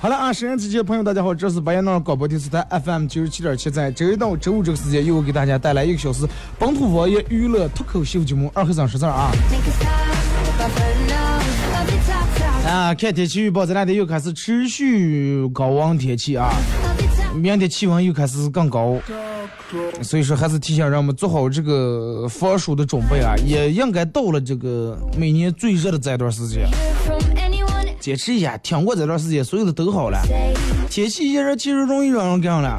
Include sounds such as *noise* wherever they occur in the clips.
好了啊，沈阳机前的朋友，大家好，这是白彦淖尔广播电视台 FM 九十七点七，在周一到周五这个时间，又给大家带来一个小时本土方言娱乐脱口秀节目《二和尚说事儿》啊。啊，看天气预报，这两天又开始持续高温天气啊，明天气温又开始更高，所以说还是提醒让我们做好这个防暑的准备啊，也应该到了这个每年最热的这段时间，坚持一下，挺过这段时间，所有的都好了。天气炎热，其实容易让人干了。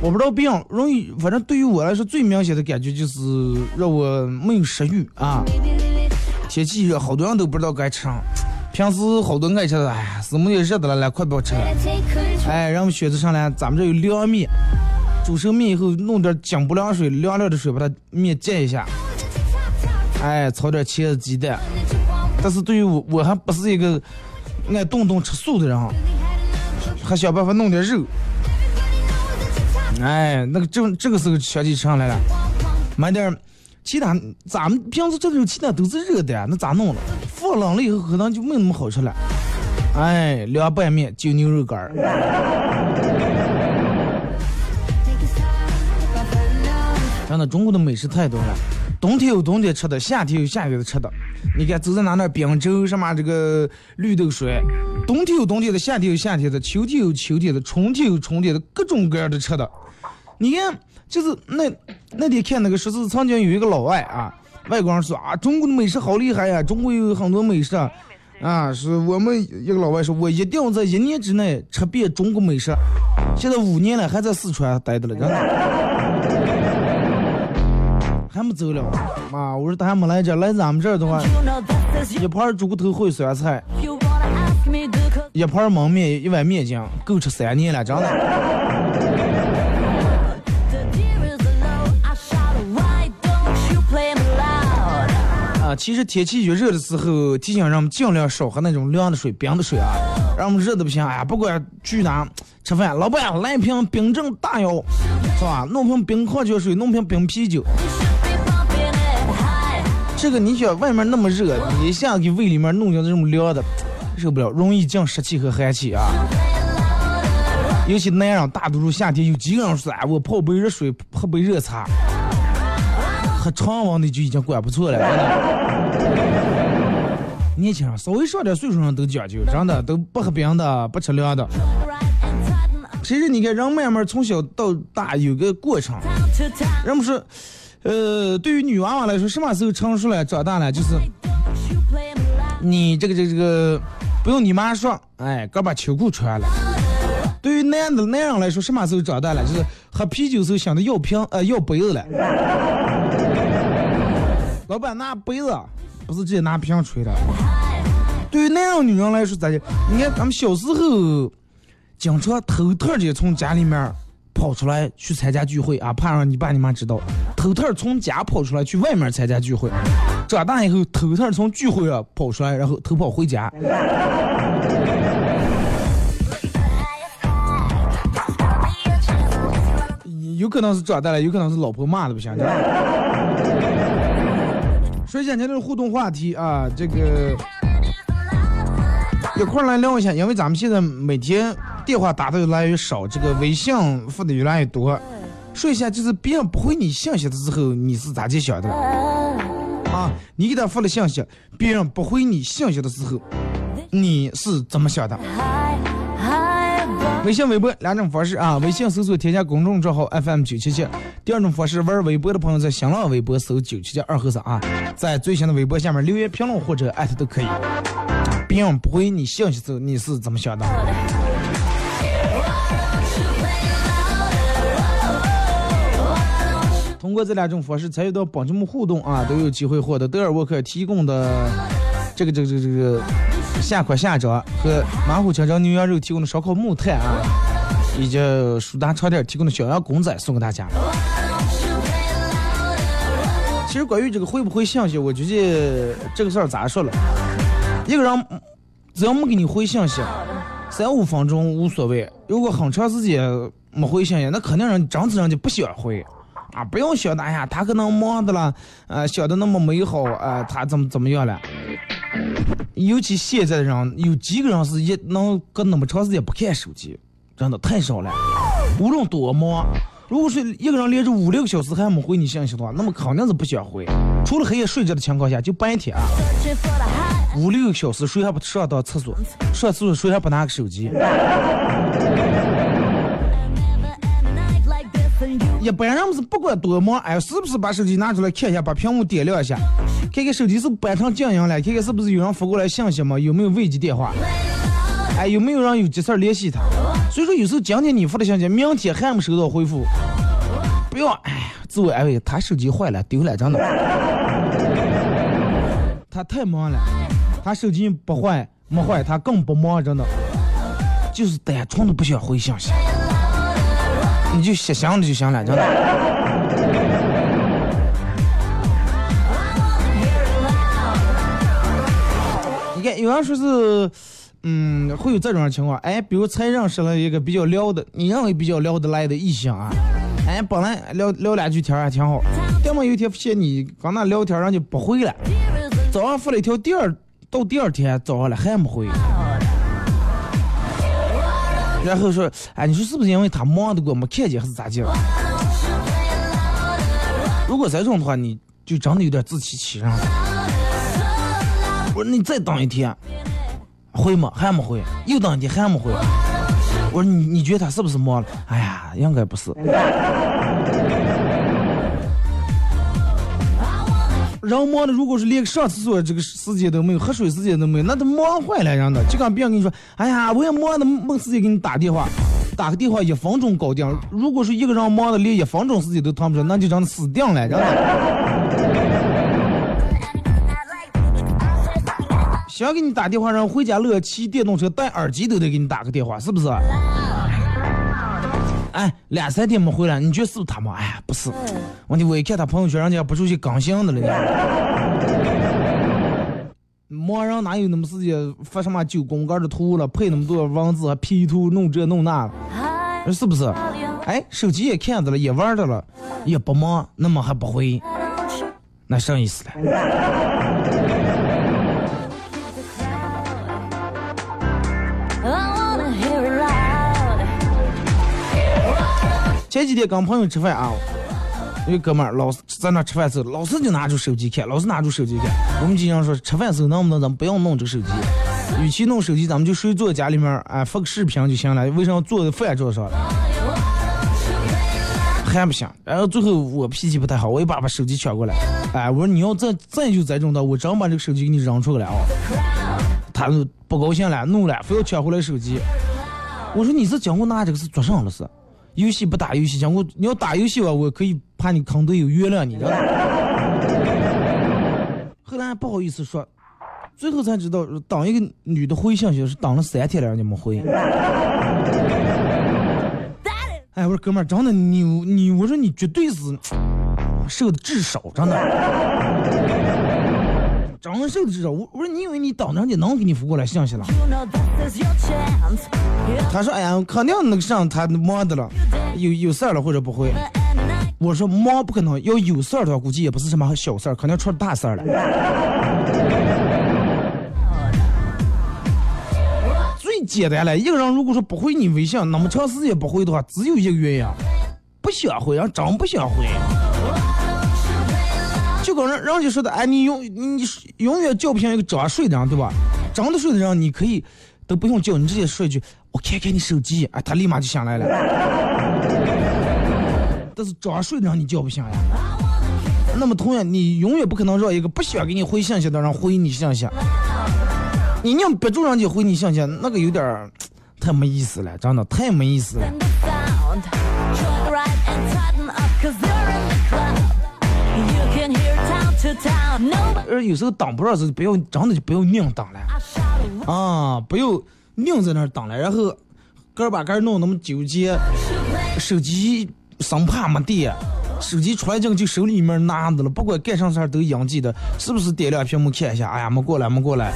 我不知道病容易，反正对于我来说，最明显的感觉就是让我没有食欲啊。天气热，好多人都不知道该吃啥。平时好多爱吃的，哎呀，什么也热的了，来快不要吃了。哎，让我们选择上来，咱们这有凉面，煮熟面以后弄点姜不凉水，凉凉的水把它面浸一下哎，炒点茄子鸡蛋。但是对于我，我还不是一个爱动动吃素的人还想办法弄点肉。哎，那个这这个时候想起吃上来了，买点儿其他，咱们平时这种其他都是热的呀，那咋弄了？放冷了以后可能就没那么好吃了。哎，凉拌面就牛肉干儿，真的中国的美食太多了。冬天有冬天吃的，夏天有夏天的吃的。你看，走在哪那儿冰粥什么这个绿豆水，冬天有冬天的，夏天有夏天的，秋天有秋天的，春天有春天的，各种各样的吃的。你看，就是那那天看那个说是曾经有一个老外啊，外国人说啊，中国的美食好厉害呀、中国有很多美食啊，啊，是我们一个老外说，我一定要在一年之内吃遍中国美食。现在五年了，还在四川待着了，真的。*laughs* 还没走了妈！我说他还没来这，来咱们这儿的话.一盘猪骨头烩酸菜一盘焖面，一碗面筋，够吃三年了，真的。其实天气越热的时候，提醒让我们尽量少喝那种凉的水、冰的水啊，让我们热的不行。哎呀，不管去哪吃饭，老板来一瓶冰镇大腰，是吧？弄瓶冰矿泉水，弄瓶冰啤酒。这个你想外面那么热，你一下给胃里面弄点这种凉的，受不了，容易降湿气和寒气啊。尤其男人，大多数夏天有几个人说，哎，我泡杯热水，喝杯热茶，喝常温的就已经管不错了。年轻人稍微上点岁数人都讲究，真的都不喝冰的，不吃凉的。其实你看，人慢慢从小到大有个过程。人们说，呃，对于女娃娃来说，什么时候成熟了、长大了，就是。你这个这个这个不用你妈说，哎，刚把秋裤穿了。对于男的男人来说，什么时候长大了？就是喝啤酒时候想着要瓶呃要杯子了。老板拿杯子，不是直接拿瓶吹的。对于那样女人来说咋的？你看咱们小时候，经常偷偷的从家里面跑出来去参加聚会啊，怕让你爸你妈知道，偷偷从家跑出来去外面参加聚会。长大以后，偷偷从聚会啊跑出来，然后偷跑回家。有可能是长大了，有可能是老婆骂的不行。说一下今天的互动话题啊，这个一块来聊一下，因为咱们现在每天电话打的越来越少，这个微信发的越来越多。说一下，就是别人不回你信息的时候，你是咋去想的？啊，你给他发了信息，别人不回你信息的时候，你是怎么想的？微信、微博两种方式啊。微信搜索添加公众账号 FM 九七七。第二种方式，玩微博的朋友在新浪微博搜九七七二和尚啊，在最新的微博下面留言评论或者艾特都可以。并不回你信息的时候，你是怎么想的？通过这两种方式参与到帮节目互动啊，都有机会获得德尔沃克提供的这个这个这个这个下款下装和马虎清蒸牛羊肉提供的烧烤木炭啊，以及舒达床垫提供的小羊公仔送给大家。其实关于这个回不回信息，我觉得这个事儿咋说了，一个人只要没给你回信息，三五分钟无所谓；如果很长时间没回信息，那肯定人整体人就不想回。啊，不用想的，哎呀，他可能忙的了，呃，想的那么美好，呃，他怎么怎么样了？尤其现在的人，有几个人是一能隔那么长时间不看手机，真的太少了。无论多忙，如果说一个人连着五六个小时还没回你信息的话，那么肯定是不想回。除了黑夜睡着的情况下，就白天啊，五六个小时谁还不上到厕所？上厕所谁还不拿个手机？一般人是不管多忙，哎，是不是把手机拿出来看一下，把屏幕点亮一下，看看手机是不是关成静音了，看看是不是有人发过来信息吗？有没有未接电话？哎，有没有人有急事联系他？所以说，有时候今天你发的信息，明天还没收到回复，不要哎，自我安慰，他手机坏了，丢了，真的，他太忙了，他手机不坏没坏，他更不忙，真的，就是单纯的不想回信息。你就想想就行了，真的。你看，有人说是，嗯，会有这种情况，哎，比如才认识了一个比较聊的，你认为比较聊得来的异性啊，哎，本来聊聊两句天还挺好，要么有一天发现你刚那聊天人家不回了，早上发了一条，第二到第二天早上了还没回。然后说，哎，你说是不是因为他忙的过没看见，还是咋地？如果这种的话，你就真的有点自欺欺人了。我说你再等一天，回吗？还没回，又等你还没回。我说你你觉得他是不是忙了？哎呀，应该不是。人忙的，如果是连上厕所这个时间都没有，喝水时间都没有，那都忙坏了人的。就跟别人跟你说，哎呀，我也忙的没时间给你打电话，打个电话一分钟搞定。如果是一个人忙的连一分钟时间都腾不出，那就真的死定了，真的。想给你打电话，让回家乐骑电动车带耳机都得给你打个电话，是不是？哎，两三天没回来，你觉得是不是他忙？哎，不是，问题我一看他朋友圈，人家不出去刚性的了呢。忙人哪有那么时间发什么九宫格的图了，配那么多文字，还 P 图弄这弄那，是不是？哎，手机也看着了，也玩着了，也不忙，那么还不回，那啥意思了？前几天跟朋友吃饭啊，有个哥们儿老是在那吃饭时候，老是就拿出手机看，老是拿出手机看。我们经常说，吃饭时候能不能咱们不要弄这个手机？与其弄手机，咱们就睡坐家里面儿，哎，发个视频就行了。为什么坐在饭桌上？还不行。然后最后我脾气不太好，我一把把手机抢过来，哎，我说你要再再就再这种的，我真把这个手机给你扔出来啊！他就不高兴了，怒了，非要抢回来手机。我说你是讲我拿这个是做甚了是？游戏不打游戏，讲我你要打游戏吧，我可以怕你坑队友原谅你，知道吗？*laughs* 后来不好意思说，最后才知道，当一个女的回信息是当了三天了，人家没回。*laughs* 哎，我说哥们儿，真的你你，我说你绝对是 *tsk* 受的至少，真的，真受的至少。我我说你以为你等着人家能给你发过来信息了？他说：“哎呀，肯定那个上他忙的了，有有事儿了或者不会。我说忙不可能，要有事儿的话，估计也不是什么小事儿，肯定出大事儿了。*laughs* 最简单了。一个人如果说不回你微信，那么长时间不回的话，只有一个原因，不想回，人真不想回。人人家说的，哎，你永你永远叫不醒一个装睡的人，对吧？真的睡的人，你可以都不用叫，你直接说一句“我看看你手机”，哎，他立马就醒来了。但是装睡的人你叫不醒呀。那么同样，你永远不可能让一个不想给你回信息的人回你信息。你硬逼住人家回你信息，那个有点太没意思了，真的太没意思了。呃，有时候挡不上时候，不要真的就不要硬挡了啊，不要硬在那儿挡了，然后个把个弄那么纠结，手机生怕没电，手机出来这个就手里面拿着了，不管干啥事儿都应急的，是不是点亮屏幕看一下？哎呀，没过来，没过来，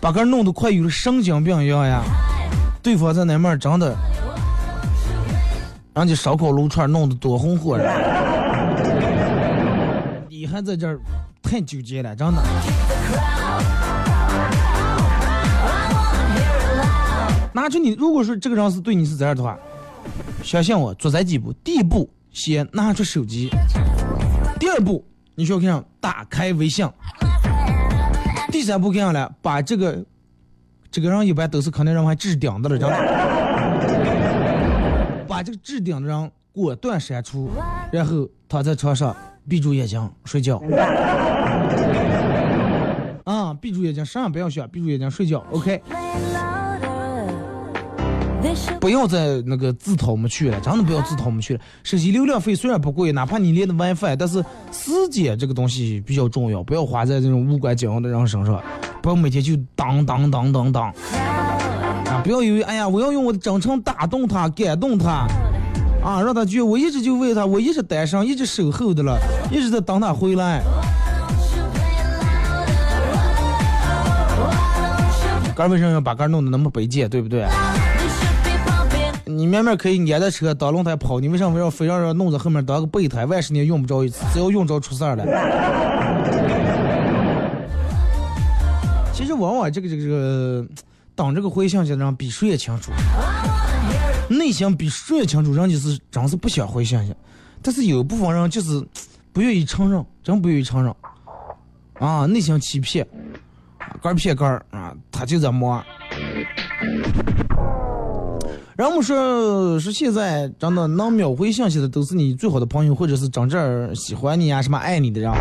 把个弄得快有了神经病一样呀！对方在那面儿真的，人家烧烤撸串弄得多红火呀！还在这儿太纠结了，真的。拿出你，如果说这个人是对你是这样的话，相信我，做这几步。第一步，先拿出手机；第二步，你需要看上打开微信；第三步，看上来把这个这个人一般都是可能人还置顶的了，知道吗？*laughs* 把这个置顶的人果断删除，然后躺在床上闭住眼睛睡觉。啊，闭住眼睛，啥也不要想，闭住眼睛睡觉。OK。不要再那个自讨没趣了，真的不要自讨没趣了。手机流量费虽然不贵，哪怕你连的 WiFi，但是时间这个东西比较重要，不要花在这种无关紧要的人身上，不要每天就当当当当当啊！不要以为哎呀，我要用我的真诚打动他、感动他啊，让他去我一直就为他，我一直单身，一直守候的了，一直在等他回来。哥为什么要把杆弄得那么卑贱，对不对？你明明可以撵着车当轮胎跑，你为啥非要非要让弄在后面当个备胎？万十年用不着一次，只要用着出事儿了。其实往往这个这个这个当这个回信息的人比谁也清楚，内心比谁也清楚，人家是真是不想回信息，但是有部分人就是不愿意承认，真不愿意承认啊，内心欺骗，杆儿骗杆儿啊，他就在摸。然后我们说是现在真的能秒回信息的都是你最好的朋友，或者是真正喜欢你啊、什么爱你的人。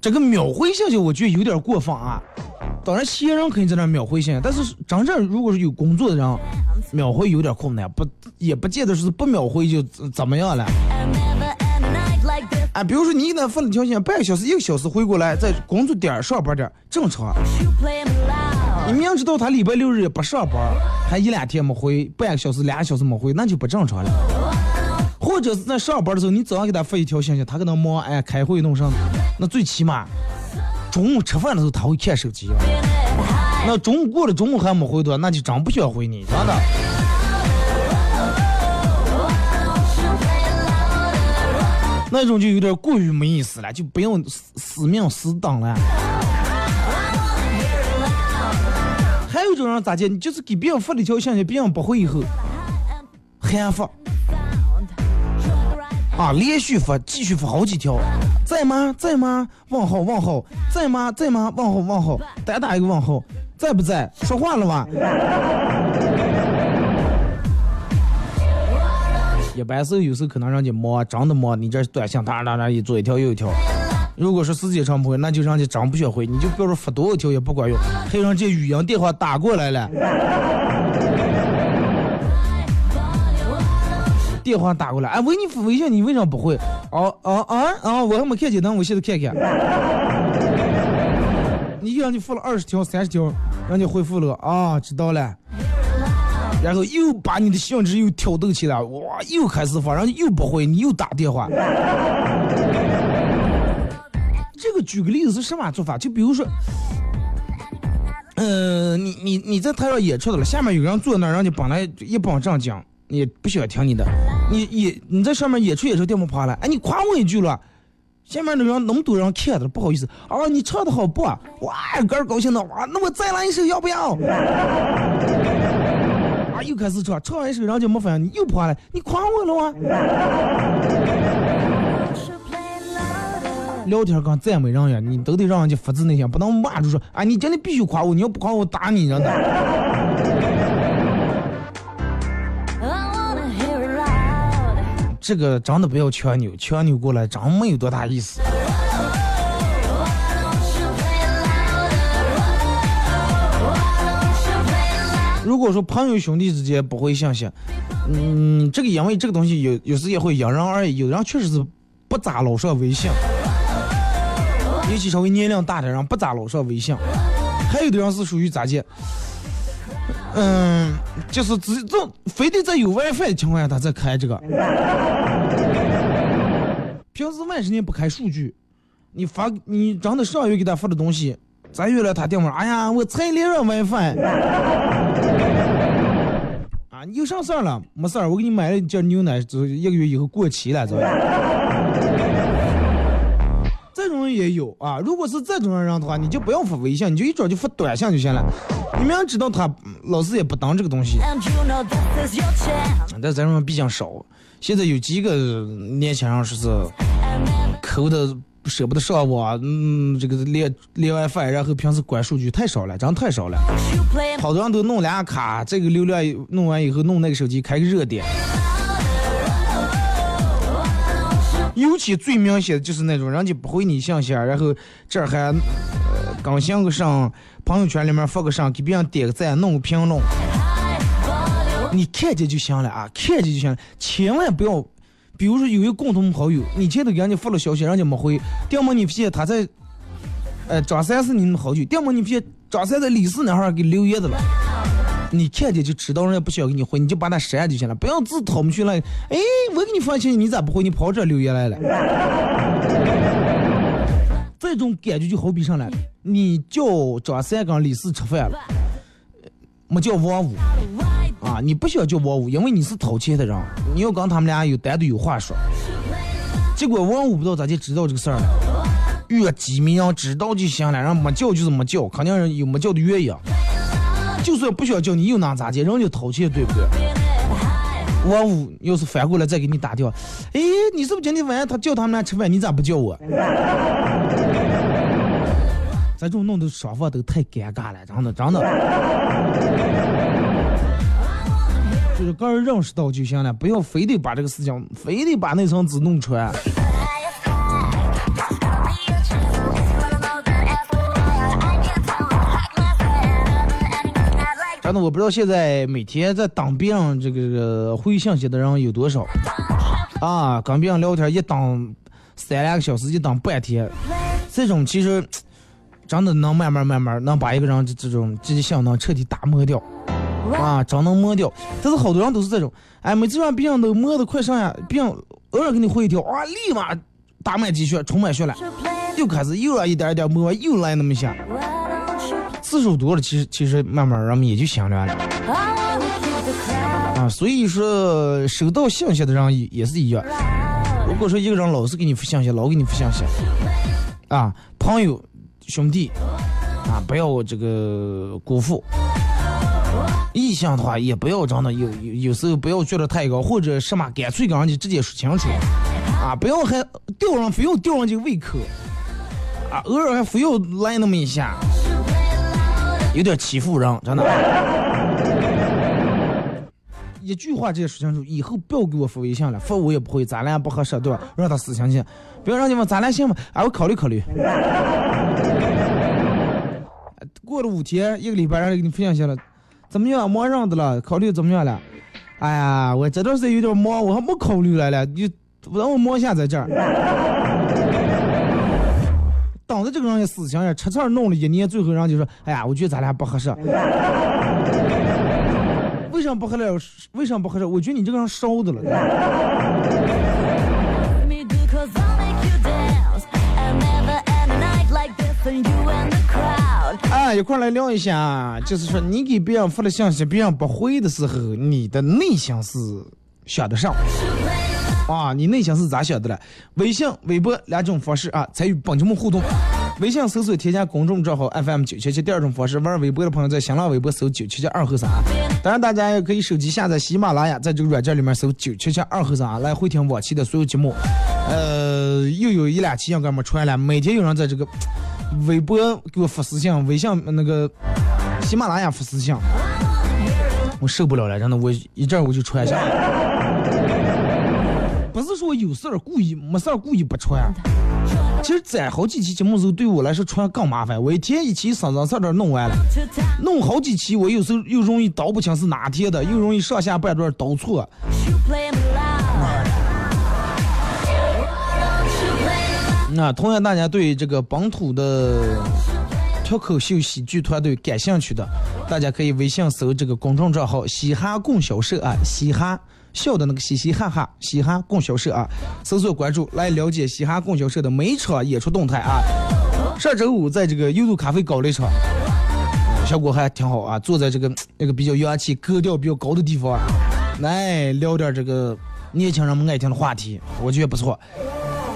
这个秒回信息我觉得有点过分啊。当然，闲人可以在那秒回信息，但是真正如果是有工作的人，秒回有点困难，不也不见得是不秒回就怎么样了。啊，比如说你给他发了条信息，半个小时、一个小时回过来，在工作点、上班点正常。你明知道他礼拜六日也不上班，还一两天没回，半个小时、俩小时没回，那就不正常了。或者是在上班的时候，你早上给他发一条信息，他可能忙，哎，开会弄上，那最起码中午吃饭的时候他会看手机。那中午过了中午还没回的，那就真不想回你，真的。那种就有点过于没意思了，就不用死命死等了。还有一种人咋介？你就是给别人发了一条信息，别人不回以后，还发啊，连续发，继续发好几条，在吗？在吗？问号问号，在吗？在吗？问号问号，再打一个问号，在不在？说话了吗？一般时候有时候可能让家忙，真的忙，你这短信哒哒哒一左一条右一条。如果说时间长不回，那就让人家真不想回，你就不要说发多少条也不管用，还有人家语音电话打过来了。电话打过来，哎，喂，你发微信你为啥不回？哦哦啊啊，我还没看见呢，我现在看看。*laughs* 你给人家发了二十条、三十条，让你回复了啊，知道了。然后又把你的兴致又挑逗起来，哇，又开始发，人家又不回，你又打电话。*laughs* 这个举个例子是什么做法？就比如说，呃，你你你在台上演出的了，下面有人坐那儿，人家本来一帮正经，也不喜欢听你的，你也你在上面演出演出电话跑来，哎，你夸我一句了，下面的人那么多人看着，不好意思啊，你唱的好不？哇，哥高兴的哇，那我再来一首要不要？*laughs* 啊，又开始唱，唱完一首人家没反应，你又跑来，你夸我了啊？*laughs* 聊天跟赞美人呀，你都得让人家发自内心，不能骂住说啊，你今天必须夸我，你要不夸我打你，真的。这个真的不要强扭，强扭过来真没有多大意思。如果说朋友兄弟之间不会相信，嗯，这个因为这个东西有有时也会因人而异，有的人确实是不咋老上微信，尤其稍微年龄大的人不咋老上微信，还有的人是属于咋介，嗯，就是只这非得在有 WiFi 的情况下他才开这个，*laughs* 平时万十年不开数据，你发你真的上月给他发的东西，咱月了他电话，哎呀，我才连上 WiFi。*laughs* 啊，你有啥事儿了？没事儿，我给你买了一件牛奶，就一个月以后过期了，这。也有啊。如果是这种人的话，你就不要发微信，你就一早就发短信就行了。你明知道他嗯老师也不当这个东西.但咱们毕竟少。现在有几个年轻人说是抠的舍不得上网，嗯，这个连连 WiFi，然后平时关数据太少了，真太少了。好多人都弄俩卡，这个流量弄完以后弄那个手机开个热点。尤其最明显的就是那种人家不回你信息，然后这还呃更新个上朋友圈里面发个上，给别人点个赞，弄个评论，你看见就行了啊，看见就行了，千万不要，比如说有一个共同好友，你前头给人家发了消息，人家没回，要么你发现他在，呃张三是你们好友，要么你发现张三在李四那哈给留言的了。你看见就知道人家不需要给你回，你就把他删就行了，不要自讨没趣了。哎，我给你发信息，你咋不回？你跑这留言来了。这种感觉就好比上来，你叫张三跟李四吃饭了，没叫王五啊，你不需要叫王五，因为你是掏钱的人，你要跟他们俩有单独有话说。结果王五不知道咋就知道这个事儿了，越机密让知道就行了，然后没叫就是没叫，肯定有没叫的原因。就算不想叫你，又能咋的？人家就掏钱，对不对？我五要是反过来再给你打电话，哎，你是不是今天晚上他叫他们俩吃饭，你咋不叫我？*laughs* 咱这种弄得双方都太尴尬了，真的真的。就是个人认识到就行了，不要非得把这个事情，非得把那层纸弄出来。真的，我不知道现在每天在当别人这个这个回信息的人有多少啊？跟别人聊天一当三两个小时，一当半天，这种其实真的能慢慢慢慢能把一个人这这种迹象能彻底打磨掉啊，真能磨掉。但是好多人都是这种，哎，每次让别人都磨得快上呀，别人偶尔给你回一条，啊，立马打满鸡血，充满血了，又开始又让一点一点磨，又来那么一下次数多了，其实其实慢慢人们也就想着了啊。所以说，收到信息的人也也是一样。如果说一个人老是给你发信息，老给你发信息，啊，朋友兄弟啊，不要这个辜负。异性的话，也不要真的有有有时候不要觉得太高，或者什么干脆跟人家直接说清楚，啊，不要还吊人非要吊人家胃口，啊，偶尔还非要来那么一下，有点欺负人，真的。*laughs* 一句话直接说清楚，以后不要给我发微信了，发我也不会，咱俩不合适，对吧？让他死相信，不要让你们咱俩行吗？啊，我考虑考虑。*laughs* 过了五天，一个礼拜，然后给你发信息了，怎么样？忙上的了，考虑怎么样了？哎呀，我这段时间有点忙，我还没考虑来了，你让我忙一下在这儿。当着这个人的死心眼，吃刺儿弄了一年，最后人就说：“哎呀，我觉得咱俩不合适。*laughs* ”为什么不合适？为什么不合适？我觉得你这个人烧的了。啊，一块来聊一下，就是说你给别人发了信息，别人不回的时候，你的内心是想的上啊，你内心是咋想的了？微信、微博两种方式啊，参与本节目互动。微信搜索添加公众账号 FM 九七七，第二种方式玩微博的朋友在新浪微博搜九七七二和三。当然，大家也可以手机下载喜马拉雅，在这个软件里面搜九七七二和三来回听往期的所有节目。呃，又有一两期应该没传了，每天有人在这个微博给我发私信，微信那个喜马拉雅发私信，我受不了了，真的，我一阵我就传一下。不是说有事儿故意没事儿故意不穿，其实攒好几期节目时候对我来说穿更麻烦。我一天一期生生事儿弄完了，弄好几期，我有时候又容易倒不清是哪天的，又容易上下半段倒错。那同样，大家对这个本土的脱口秀喜剧团队感兴趣的，大家可以微信搜这个公众账号“嘻哈供销社”啊，嘻哈。笑的那个嘻嘻哈哈，嘻哈供销社啊，搜索关注来了解嘻哈供销社的每一场演出动态啊。上周五在这个优度咖啡搞了一场，效果还挺好啊。坐在这个那个比较洋气、格调比较高的地方，来聊点这个年轻人们爱听的话题，我觉得不错。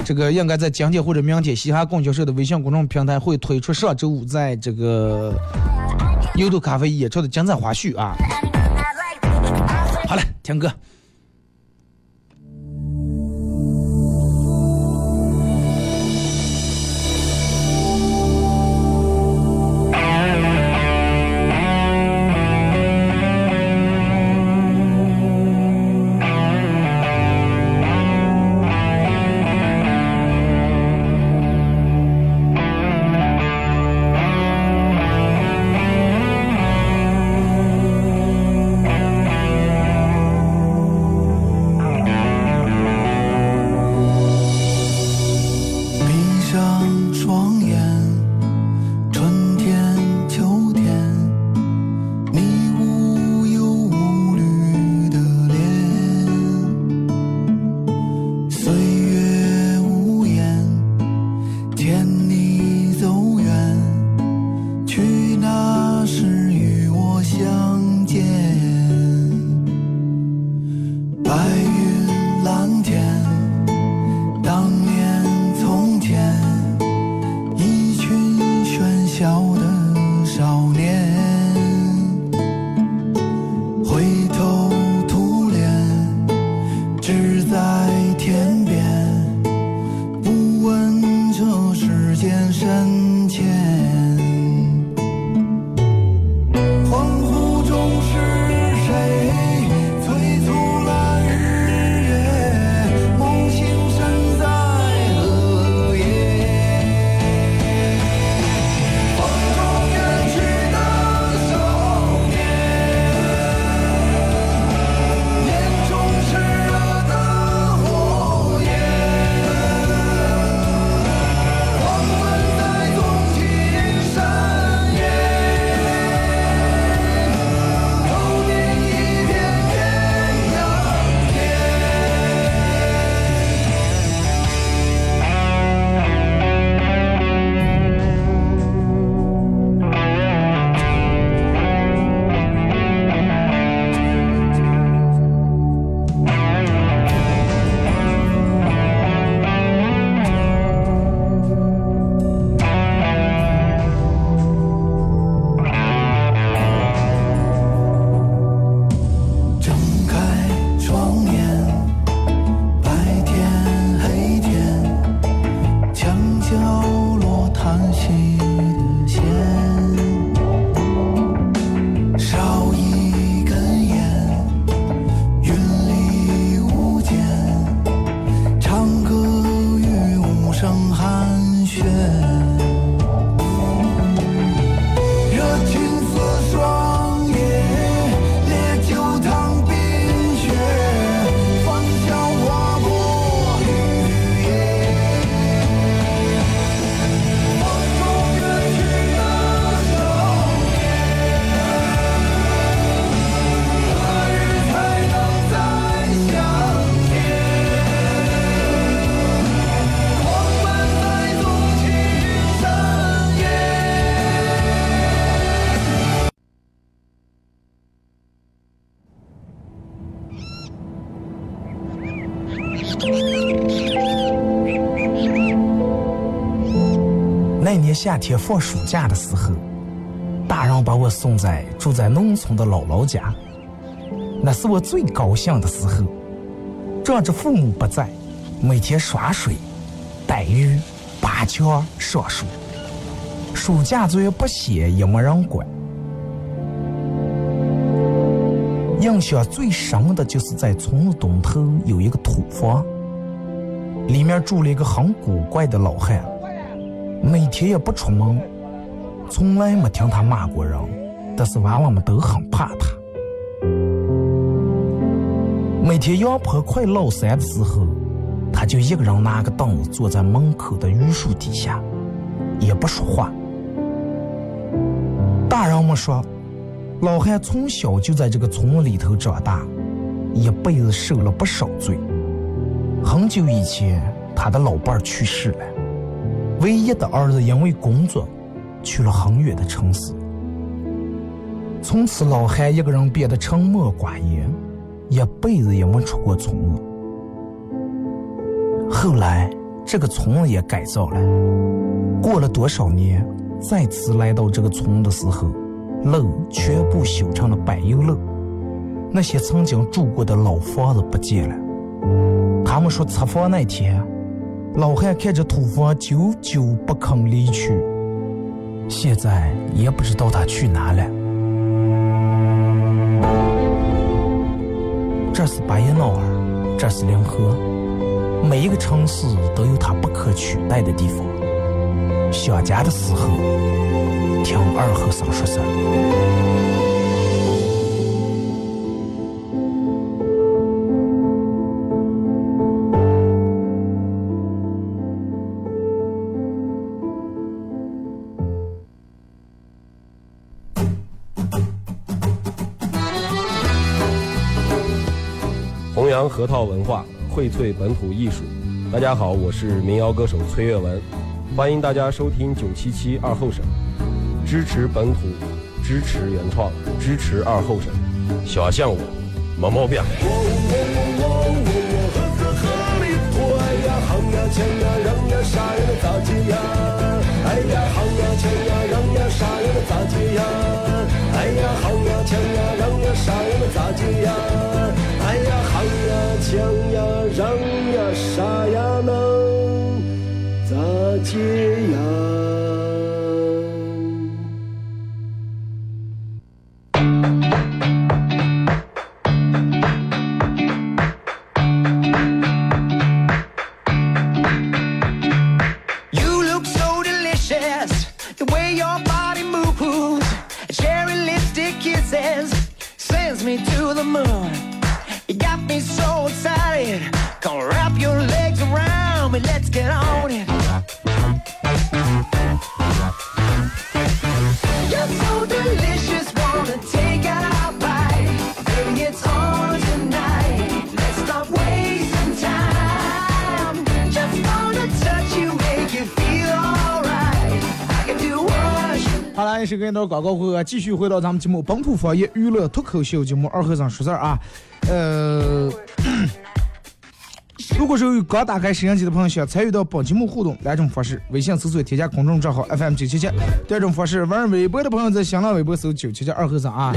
这个应该在今天或者明天，嘻哈供销社的微信公众平台会推出上周五在这个优度咖啡演出的精彩花絮啊。好了，听歌。那年夏天放暑假的时候，大人把我送在住在农村的姥姥家，那是我最高兴的时候。仗着父母不在，每天耍水、逮鱼、拔枪、上树。暑假作业不写也没人管。印象最深的就是在村东头有一个土房，里面住了一个很古怪的老汉，每天也不出门，从来没听他骂过人，但是娃娃们都很怕他。每天阳坡快落山的时候，他就一个人拿个凳子坐在门口的榆树底下，也不说话。大人们说，老汉从小就在这个村里头长大，一辈子受了不少罪。很久以前，他的老伴儿去世了，唯一的儿子因为工作去了很远的城市。从此，老汉一个人变得沉默寡言。一辈子也没出过村子。后来，这个村子也改造了。过了多少年，再次来到这个村的时候，路全部修成了柏油路。那些曾经住过的老房子不见了。他们说，拆房那天，老汉看着土房，久久不肯离去。现在也不知道他去哪了。这是巴彦淖尔，这是临河，每一个城市都有它不可取代的地方。想家的时候，听二和尚说声核桃文化，荟萃本土艺术。大家好，我是民谣歌手崔月文，欢迎大家收听九七七二后生，支持本土，支持原创，支持二后生。小象我，没毛病。我我我我我我呵呵呵里拖呀，行呀抢呀，扔呀啥样的咋接呀？哎呀行呀抢呀，扔呀啥样的咋接呀？哎呀好呀强呀让呀啥呀嘛咋接呀哎呀好呀强呀让呀啥呀嘛咋接呀。The moon. You 好了，也是跟一段广告会啊，继续回到咱们节目《本土方言娱乐脱口秀》节目二和尚说事儿啊。呃，如果说有刚打开摄像机的朋友想参与到本节目互动，两种方式：微信搜索添加公众账号 FM 九七七；第二种方式，玩微博的朋友在新浪微博搜九七七二和尚啊。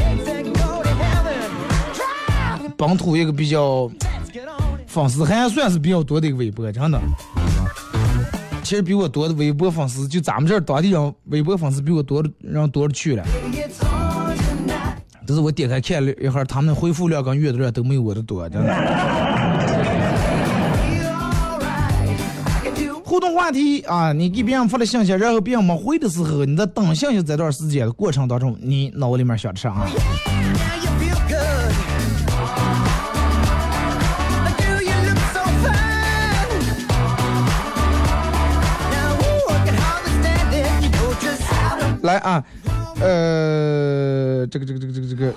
本土一个比较粉丝还算是比较多的一个微博，真的。其实比我多的微博粉丝，就咱们这儿当地人微博粉丝比我多的人多了去了。It's on tonight. 但是我点开看了一会儿，他们回复量跟阅读量都没有我的多，真的。互动话题啊，你给别人发了信息，然后别人没回的时候，你在等信息这段时间的过程当中，你脑里面想的啥啊？来啊，呃，这个这个这个这个这个，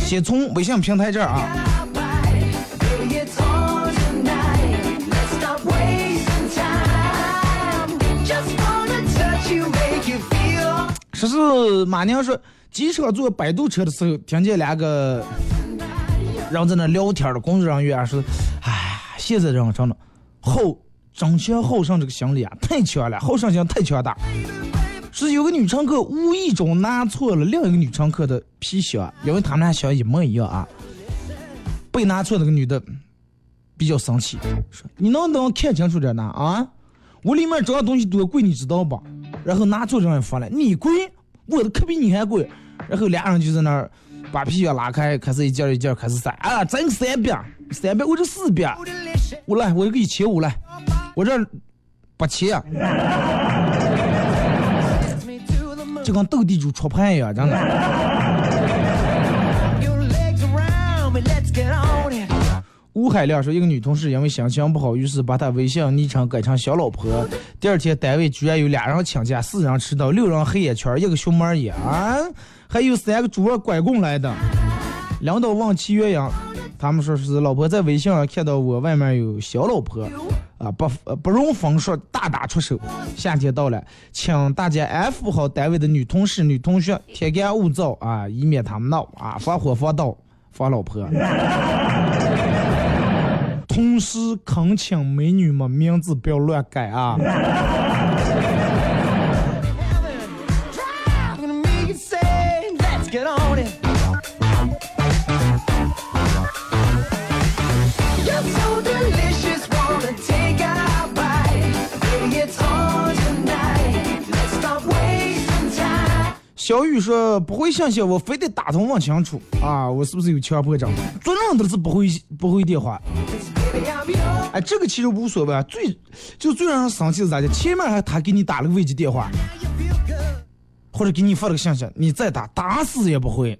先从微信平台这儿啊，Baby, it's on tonight. Let's stop wasting time. Just wanna touch you, make you feel 说是马娘说，机场坐摆渡车的时候，听见两个人在那聊天的工作人员说，哎，现在人真的好争强好胜这个心理啊，太强了，好胜心太强大。是有个女乘客无意中拿错了另一个女乘客的皮箱，因为他们俩箱一模一样啊。被拿错那个女的比较生气，说：“你能不能看清楚点呢啊？我里面装的东西多贵，你知道吧？”然后拿错这样发了，你贵，我的可比你还贵。然后俩人就在那儿把皮箱拉开，开始一件一件开始塞啊，整三遍，三遍我这四遍，我来，我给一千五来，我这八千。就跟斗地主出牌一样，真的。吴海亮说，一个女同事因为心情不好，于是把她微信昵称改成小老婆。第二天单位居然有俩人请假，四人迟到，六人黑眼圈，一个熊猫眼，啊，还有三个主播拐棍来的。领导问齐岳阳，他们说是老婆在微信上看到我外面有小老婆，啊不呃不容分说，大打出手。夏天到了，请大家安抚好单位的女同事、女同学，天干物燥啊，以免他们闹啊，防火防盗防老婆。*laughs* 同时恳请美女们名字不要乱改啊！小雨说不回信息，我非得打通问清楚啊！我是不是有强迫症？做人都是不回不回电话。哎，这个其实无所谓，啊，最就最让人生气的是咋的？前面还他给你打了个未接电话，或者给你发了个信息，你再打，打死也不回。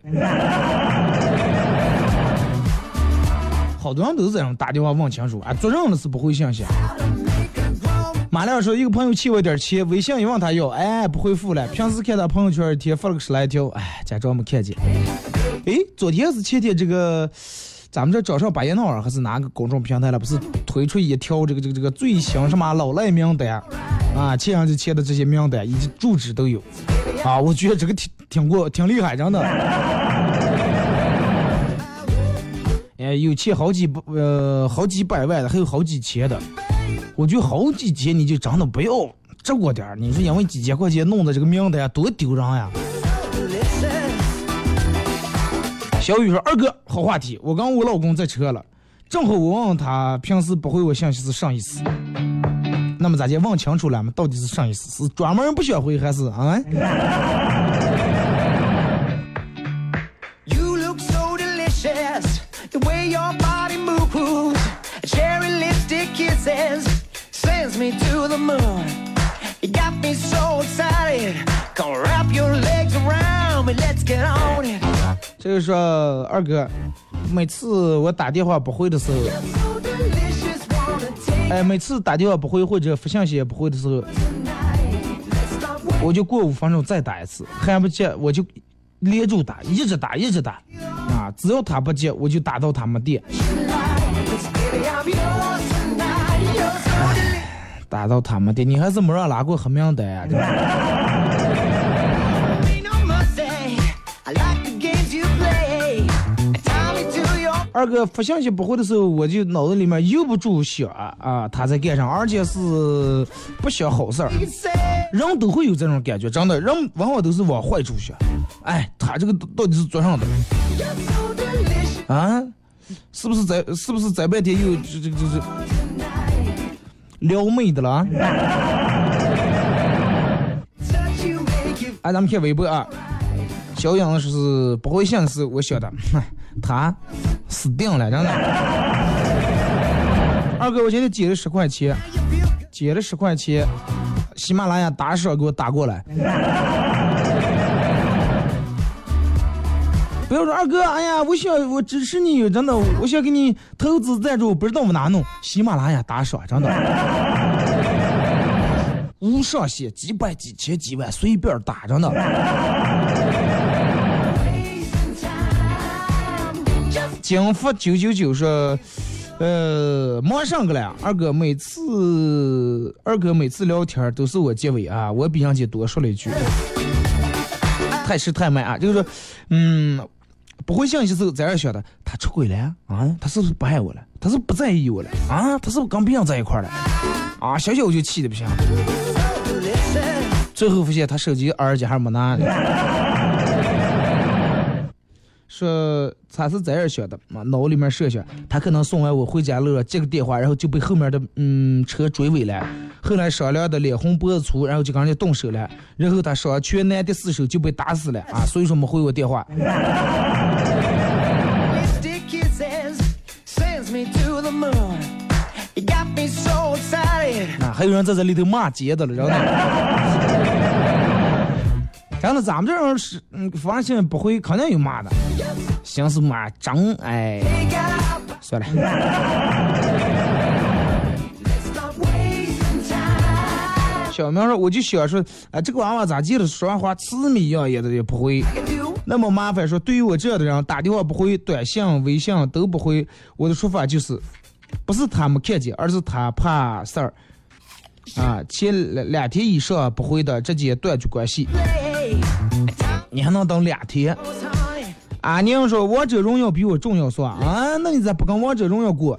好多人都是这样打电话问清楚，哎，做人的是不回信息。马亮说，一个朋友欠我点钱，微信一问他要，哎，不回复了。平时看他朋友圈一天发了个十来条，哎，假装没看见。哎，昨天是前天这个，咱们这早上八一闹儿还是哪个公众平台了？不是推出一条这个这个这个最新什么老赖名单啊，欠上就欠的这些名单以及住址都有啊，我觉得这个挺挺过挺厉害，真的。*laughs* 哎，有欠好几百呃好几百万的，还有好几千的。我就好几千你就真的不要这过点儿。你说因为几千块钱弄的这个名单多丢人呀！小雨说：“二哥，好话题，我跟我老公在车了，正好我问他平时不回我信息是啥意思。那么咱就问清楚了嘛，到底是啥意思？是专门不想回还是啊？就是说二哥每次我打电话不回的时候哎每次打电话不回或者发信息也不回的时候我就过五分钟再打一次。还不接我就连住打一直打一直打。啊只要他不接我就打到他没电。打到他们的，你还是没让拉过黑名单啊！*laughs* 这 Ain't no mercy. I like the games you play. Tell me to your 二哥发信息不回的时候，我就脑子里面由不住想啊，他在干啥，而且是不想好事儿。人都会有这种感觉，真的，人往往都是往坏处想。哎，他这个到底是做啥的.啊？是不是在是不是在半天又这这这这撩妹的了啊？哎，咱们看微博啊，小杨说是不回信是我晓得，*laughs* 他死定了，真的。*laughs* 二哥，我今天借了十块钱，借了十块钱，喜马拉雅打赏给我打过来。不要说二哥，哎呀，我想我支持你，真的，我想给你投资赞助，不知道往哪弄。喜马拉雅打赏，真的。无上限，几百、几千、几万，随便打着呢。金福九九九说，呃，忙上个了。二哥每次，二哥每次聊天都是我结尾啊，我比杨姐多说了一句，太迟太慢啊。就是说，嗯，不回信息时候在这想的，他出轨了？啊，他是不是不爱我了？他是不在意我了？啊，他是不是跟别人在一块了？啊，想想我就气的不行。最后发现他手机耳机还没拿。说他是在这儿想的，嘛，脑里面设想，他可能送完我回家路上接个电话，然后就被后面的嗯车追尾了。后来商量的脸红脖子粗，然后就跟人家动手了。然后他双拳难敌四手就被打死了啊！所以说没回我电话。*laughs* 啊，还有人在这里头骂街的了，然后呢？然后咱们这种是，嗯，放心不会，肯定有骂的，心思骂张，哎，算了。*laughs* 小明说，我就想说，啊，这个娃娃咋记得说完话字谜一样也的也不会，那么麻烦说，对于我这样的人，打电话不回，短信、微信都不回，我的说法就是，不是他没看见，而是他怕事儿。啊，前两两天以上不回的，直接断绝关系。你还能等两天？Honey, 啊，娘说王者荣耀比我重要是吧？啊，那你咋不跟王者荣耀过？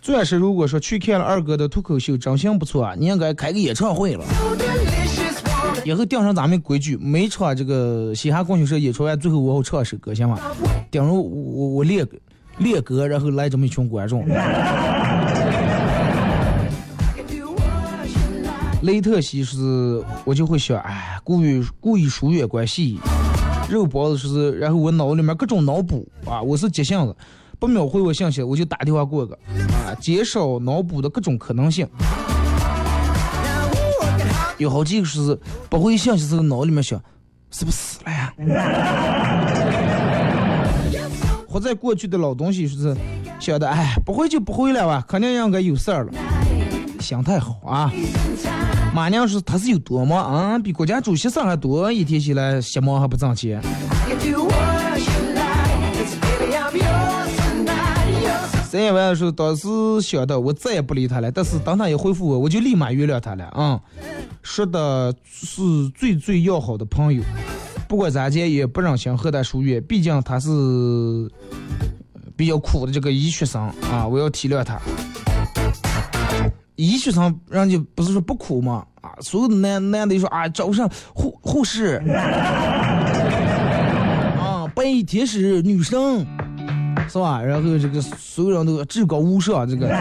钻石如果说去看了二哥的脱口秀，真心不错啊，你应该开个演唱会了。以后定上咱们规矩，每场这个嘻哈供销社演出完，最后我好唱首歌，行吗？顶上我我我练练歌，然后来这么一群观众。雷特西是，我就会想，哎，故意故意疏远关系。肉包子是，然后我脑里面各种脑补啊，我是急性子，不秒回我信息，我就打电话过个啊，减少脑补的各种可能性。有好几个是不回信息时候脑里面想，是不是死了呀？活在过去的老东西是想的，哎，不回就不回了吧，肯定应该有事儿了，心态好啊。马娘说他是有多忙啊，比国家主席上还多，一天起来瞎忙还不挣钱。三爷说当时想的我再也不理他了，但是当他一回复我，我就立马原谅他了啊、说的是最最要好的朋友，不管咋讲也不忍心和他疏远，毕竟他是比较苦的这个医学生啊，我要体谅他。医学上人家不是说不苦吗？啊，所有的男男的说啊，找上护护士，*laughs* 啊，白衣天使女生，是吧？然后这个所有人都至高无上，这个 *laughs*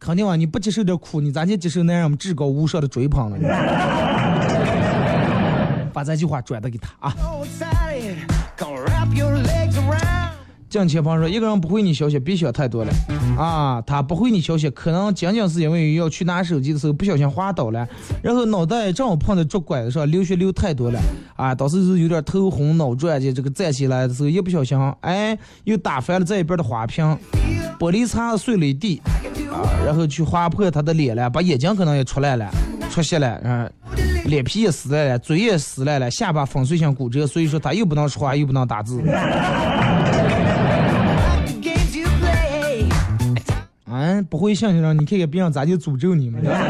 肯定啊，你不接受点苦，你咋去接受那样至高无上的追捧呢？*laughs* 把这句话转达给他啊。江前方说，一个人不回你消息，别想太多了啊！他不回你消息，可能仅仅是因为要去拿手机的时候不小心滑倒了，然后脑袋正好碰到竹拐子上，流血流太多了啊，当时是有点头昏脑转的，这个站起来的时候一不小心，哎，又打翻了这一边的花瓶，玻璃碴碎了一地啊，然后去划破他的脸了，把眼睛可能也出来了，出血了，啊，脸皮也撕烂了，嘴也撕烂了，下巴粉碎性骨折，所以说他又不能说话，又不能打字。嗯，不会相信让你看看别人咋就诅咒你们的。*laughs*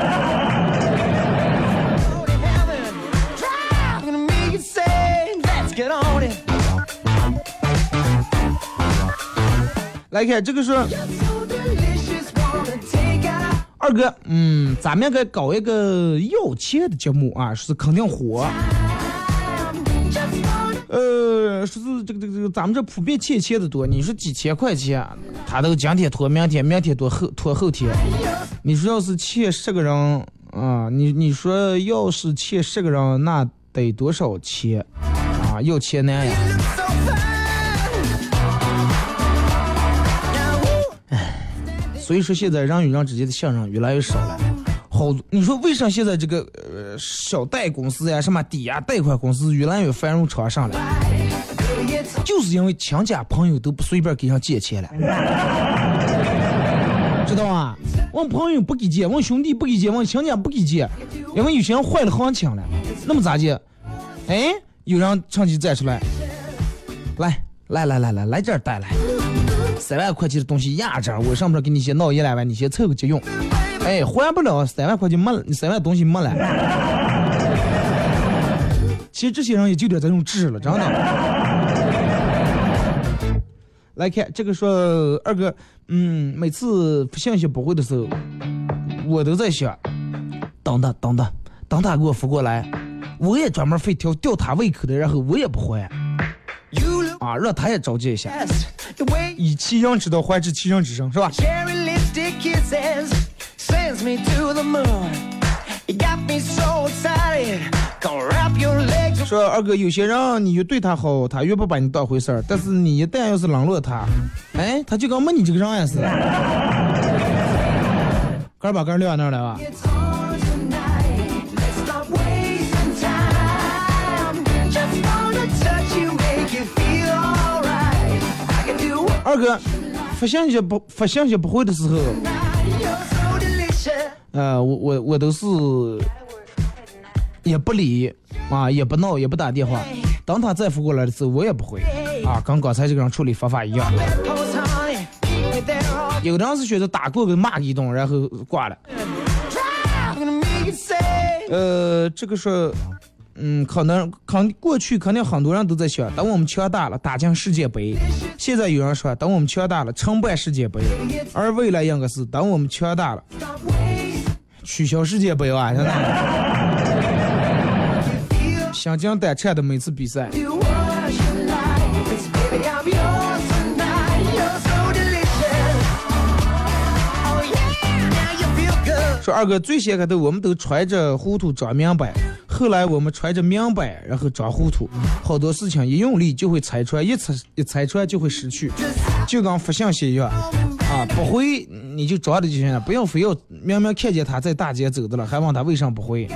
来看这个是二哥，嗯，咱们应该搞一个要钱的节目啊，是肯定火。呃，说是这个这个这个，咱们这普遍欠钱的多，你说几千块钱，他都今天拖明天，明天拖后拖后天。你说要是欠十个人啊，你你说要是欠十个人，那得多少钱啊？要钱难呀。look so fine. Now, woo. 所以说现在人与人之间的信任越来越少了。好，你说为啥现在这个呃小贷公司呀、什么抵押贷款公司越来越繁荣昌盛了？就是因为亲家朋友都不随便给人借钱了，知道吗？问朋友不给借，问兄弟不给借，问亲家不给借，因为有些人坏了行情了。那么咋借？哎，有人趁机站出来，来来来来来来这儿贷来，三万块钱的东西压这儿，我上不上给你先闹一两万，你先凑个急用。哎，还不了三万块钱没了，你三万东西没了。其实这些人也就点这种智了，真的。来看这个说二哥，嗯，每次发信息不会的时候，我都在想，等等等等，等他给我发过来，我也专门会挑吊他胃口的，然后我也不还，啊，让他也着急一下以其人之道还治其人之身，是吧？Sends me to the moon. You got me so excited. Gonna wrap your legs 说二哥，有些人你越对他好，他越不把你当回事儿；但是你一旦要是冷落他，哎，他就跟没你这个人也似的。哥儿把哥儿撂那儿来吧。二哥，发信息不发信息不回的时候.呃，我我我都是也不理啊，也不闹，也不打电话。当他再发过来的时候，我也不回啊，跟刚才这个人处理方法一样。有的人是选择打过个骂一顿，然后挂了。呃，这个是，嗯，可能肯过去肯定很多人都在想，等我们强大了，打进世界杯。现在有人说，等我们强大了，承办世界杯。而未来应该是，等我们强大了，取消世界杯啊！真的。*laughs* 心惊胆颤的每次比赛，说二哥最先开头我们都揣着糊涂装明白，后来我们揣着明白，然后装糊涂，好多事情一用力就会猜出来，一猜一猜出来就会失去，就跟发信息一样，啊，不回你就装着就行了，不用非要明明看见他在大街走的了，还问他为什么不回，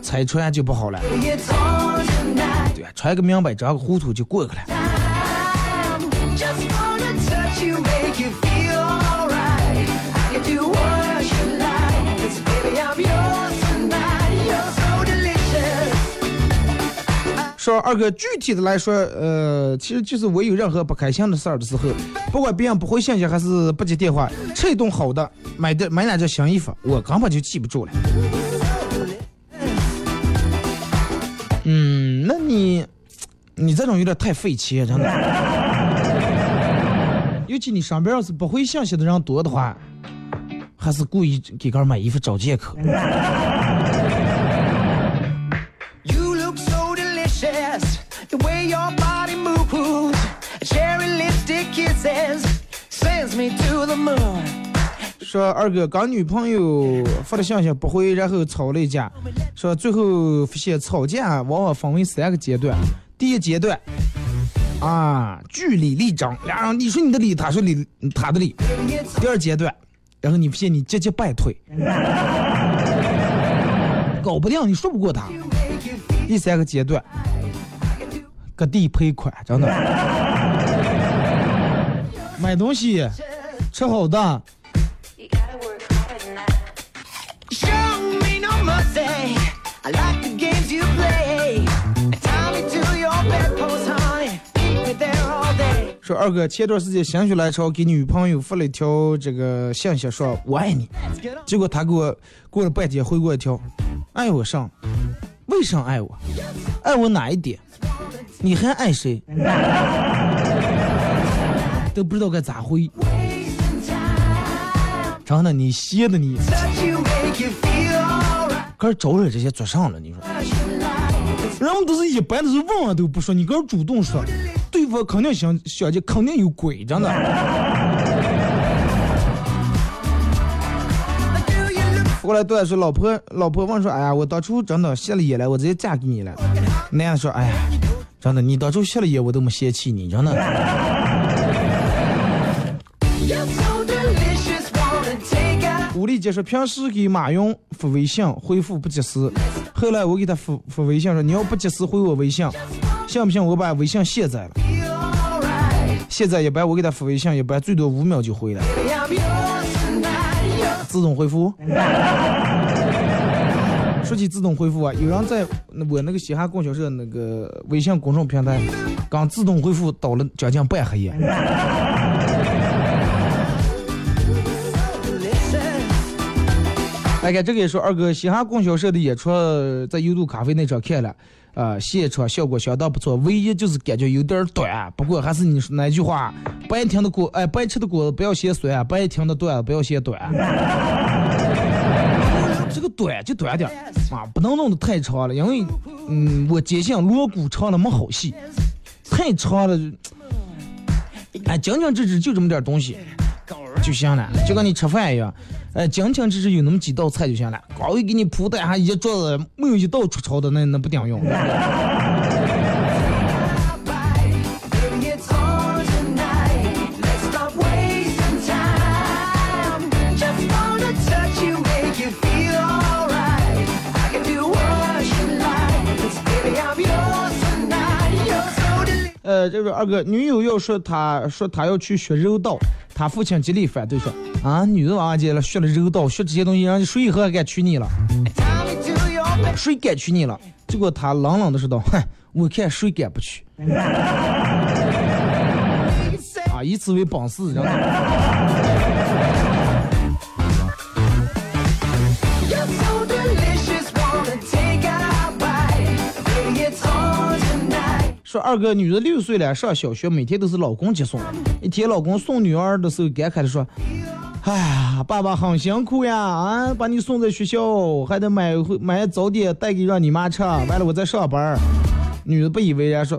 拆穿就不好了，It's on tonight. 对吧？揣个明白，装个糊涂就过去了。Just 说二哥，具体的来说，呃，其实就是我有任何不开心的事儿的时候，不管别人不回信息还是不接电话，吃一顿好的，买的买两件新衣服，我根本就记不住了。嗯，那你，你这种有点太费钱，真的。尤其你身边要是不回信息的人多的话，还是故意给个买衣服找借口。Your body moves. Cherry lipstick kisses sends me to the moon. 说二哥跟女朋友发的信息不回，然后吵了一架。说最后发现吵架往往分为三个阶段。第一阶段啊，据理力争，俩人你说你的理，他说理他的理。第二阶段，然后你发现你节节败退，*laughs* 搞不定，你说不过他。第三个阶段，割地赔款，真的。买东西，吃好的。说二哥，前段时间心血来潮给女朋友发了一条这个信息，说我爱你。结果他给我过了半天回过一条，爱我上，为啥爱我？爱我哪一点？你还爱谁？*laughs* 都不知道该咋回。真的，你歇的你.可是招惹这些做上了，你说？人们都是一般都是问问都不说，你搁这主动说，对方肯定想想去，肯定有鬼，真的。过来对说，老婆老婆问说，哎呀，我当初真的谢了眼了，我直接嫁给你了。男的说，哎呀，真的，你当初谢了眼，我都没嫌弃你，真的。you're so delicious, wanna take out 吴丽姐说，平时给马云发微信回复不及时，后来我给他发发微信说，你要不及时回我微信，信不信我把微信卸载了？alright. 现在一般我给他发微信，一般最多五秒就回了，自动回复。说起自动回复啊，有人在我那个嘻哈供销社那个微信公众平台，刚自动回复倒了将近半黑夜。delicious. 大概这个也说二哥嘻哈供销社的演出在优度咖啡那场看了，呃，现场效果相当不错，唯一就是感觉有点短。不过还是你说那句话，白听的果，哎，白吃的果子不要嫌酸，白听的段子不要嫌短。这个短就短点儿啊，不能弄得太长了，因为，嗯，我坚信锣鼓长了没好戏，太长了，哎，精精致致就这么点儿东西就行了，就跟你吃饭一样，哎，精精致致有那么几道菜就行了，光会给你铺的还一桌子没有一道出丑的，那那不顶用。这个二哥，女友要说他说他要去学柔道，他父亲极力反对说啊，女的娃娃姐了，学了柔道，学这些东西，让谁以后还敢娶你了？谁敢娶你了？结果他冷冷的说道：“哼，我看谁敢不娶。*laughs* ”啊，以此为榜四，知道吗说二哥女的六岁了，上小学，每天都是老公接送。一天老公送女儿的时候，感慨的说：“哎呀，爸爸很辛苦呀，啊，把你送在学校，还得买回买早点带给让你妈吃，完了我再上班。”女的不以为然说：“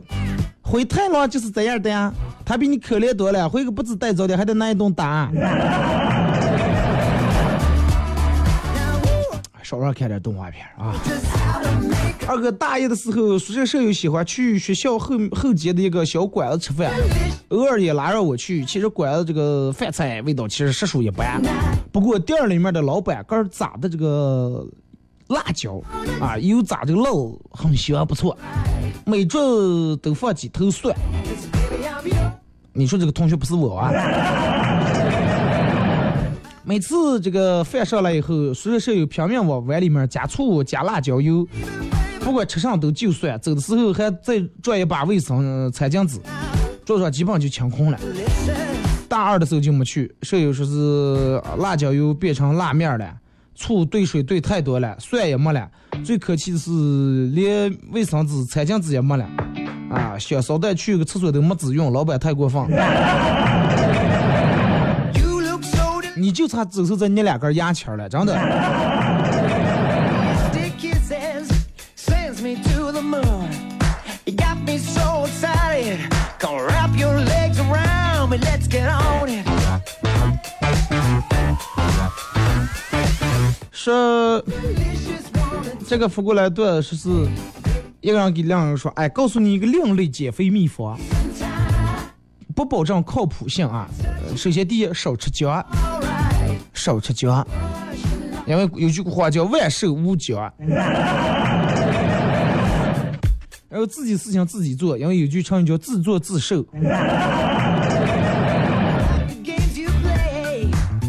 回太郎就是这样的呀，他比你可怜多了，回个不止带早点，还得拿一顿打。*laughs* ”少让看点动画片啊！二哥大一的时候，宿舍舍友喜欢去学校后后街的一个小馆子吃饭，偶尔也拉着我去。其实馆子这个饭菜味道其实实属一般，不过店里面的老板个儿炸的这个辣椒啊，油炸这个肉很香不错，每桌都放几头蒜。你说这个同学不是我啊？每次这个饭上来以后，宿舍舍友拼命往碗里面加醋、加辣椒油，不管吃上都就蒜，走的时候还再转一把卫生呃餐巾纸，桌上基本上就清空了。大二的时候就没去，舍友说是辣椒油变成辣面了，醋兑水兑太多了，蒜也没了，最可气的是连卫生纸、餐巾纸也没了，啊，小骚蛋去个厕所都没纸用，老板太过分。*laughs* 你就差只剩这捏两根牙签了，真的。说这个发过来段说是一个人给两个人说，哎，告诉你一个另类减肥秘方，不保证靠谱性啊。首先第一，少吃姜，少吃姜，因为有句话叫万寿无姜。然后自己事情自己做，因为有句成语叫自作自受，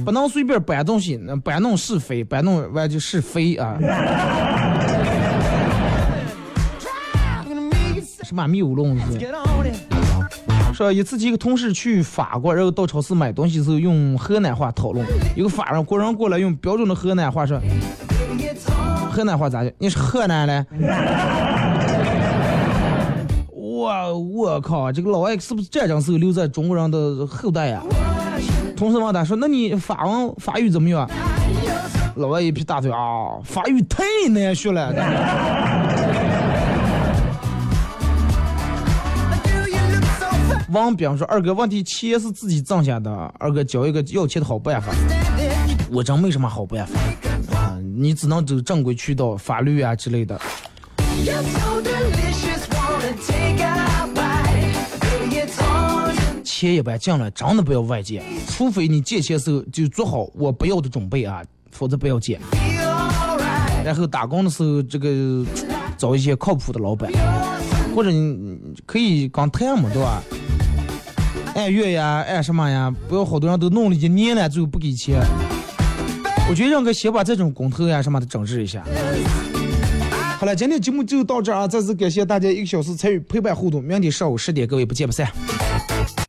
不能随便搬东西，那搬弄是非，搬弄完就是非啊。什么密乌龙是？get on it. 说一次几个同事去法国，然后到超市买东西的时候用河南话讨论，有个法国人过来用标准的河南话说，河南话咋的？你是河南的？我我靠，这个老外是不是战争时候留在中国人的后代呀、同事问他说：“那你法文法语怎么样？”老外一撇大腿啊，法语太难学了。王兵说：“二哥，问题钱是自己挣下的，二哥教一个要钱的好办法。我真没什么好办法啊，你只能走正规渠道，法律啊之类的。钱一般进来真的不要外借，除非你借钱时候就做好我不要的准备啊，否则不要借。然后打工的时候，这个找一些靠谱的老板，或者你可以刚谈嘛，对吧？按月呀，按什么呀？不要好多人都弄了一年了，最后不给钱。我觉得应该先把这种工头呀什么的整治一下。好了，今天节目就到这啊！再次感谢大家一个小时参与陪伴互动，明天上午十点各位不见不散。